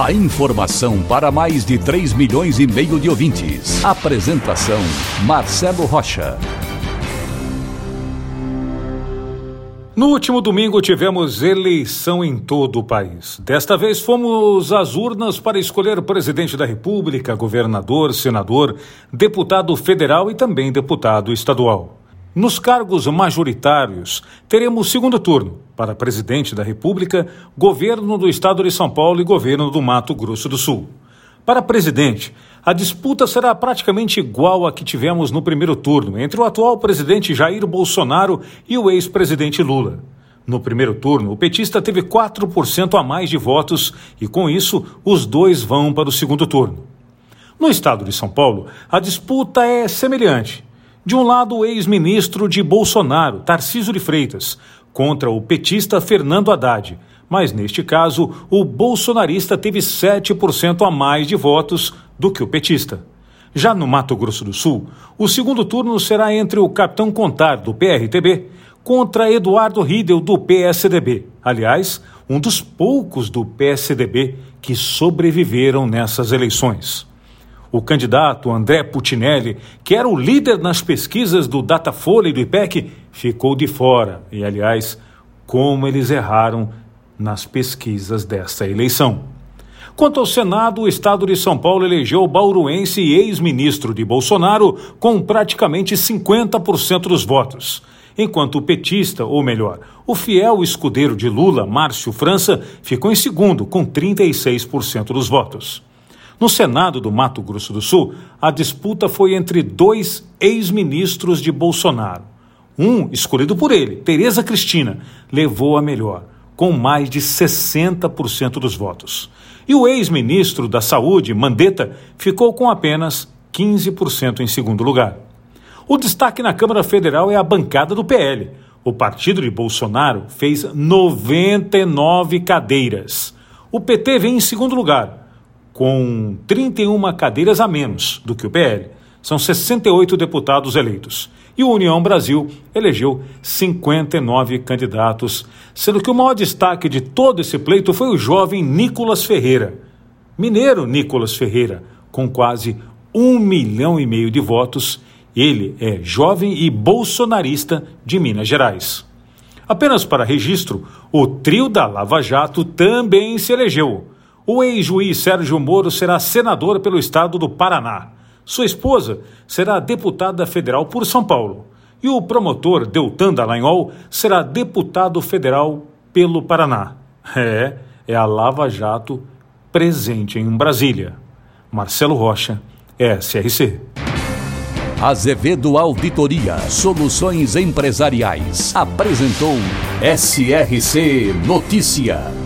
A informação para mais de 3 milhões e meio de ouvintes. Apresentação Marcelo Rocha. No último domingo tivemos eleição em todo o país. Desta vez fomos às urnas para escolher presidente da República, governador, senador, deputado federal e também deputado estadual. Nos cargos majoritários, teremos segundo turno para presidente da República, governo do estado de São Paulo e governo do Mato Grosso do Sul. Para presidente, a disputa será praticamente igual à que tivemos no primeiro turno entre o atual presidente Jair Bolsonaro e o ex-presidente Lula. No primeiro turno, o petista teve 4% a mais de votos e, com isso, os dois vão para o segundo turno. No estado de São Paulo, a disputa é semelhante. De um lado, o ex-ministro de Bolsonaro, Tarcísio de Freitas, contra o petista Fernando Haddad mas neste caso o bolsonarista teve 7% a mais de votos do que o petista. Já no Mato Grosso do Sul, o segundo turno será entre o capitão Contar, do PRTB, contra Eduardo Riedel, do PSDB. Aliás, um dos poucos do PSDB que sobreviveram nessas eleições. O candidato André Putinelli, que era o líder nas pesquisas do Datafolha e do IPEC, ficou de fora. E, aliás, como eles erraram nas pesquisas desta eleição. Quanto ao Senado, o estado de São Paulo elegeu o bauruense e ex-ministro de Bolsonaro com praticamente 50% dos votos, enquanto o petista, ou melhor, o fiel escudeiro de Lula, Márcio França, ficou em segundo com 36% dos votos. No Senado do Mato Grosso do Sul, a disputa foi entre dois ex-ministros de Bolsonaro. Um, escolhido por ele, Tereza Cristina, levou a melhor com mais de 60% dos votos. E o ex-ministro da Saúde, Mandetta, ficou com apenas 15% em segundo lugar. O destaque na Câmara Federal é a bancada do PL. O partido de Bolsonaro fez 99 cadeiras. O PT vem em segundo lugar, com 31 cadeiras a menos do que o PL. São 68 deputados eleitos e o União Brasil elegeu 59 candidatos, sendo que o maior destaque de todo esse pleito foi o jovem Nicolas Ferreira. Mineiro Nicolas Ferreira, com quase um milhão e meio de votos, ele é jovem e bolsonarista de Minas Gerais. Apenas para registro, o trio da Lava Jato também se elegeu. O ex-juiz Sérgio Moro será senador pelo estado do Paraná. Sua esposa será deputada federal por São Paulo. E o promotor Deltan Dallagnol será deputado federal pelo Paraná. É, é a Lava Jato presente em Brasília. Marcelo Rocha, SRC. Azevedo Auditoria Soluções Empresariais apresentou SRC Notícia.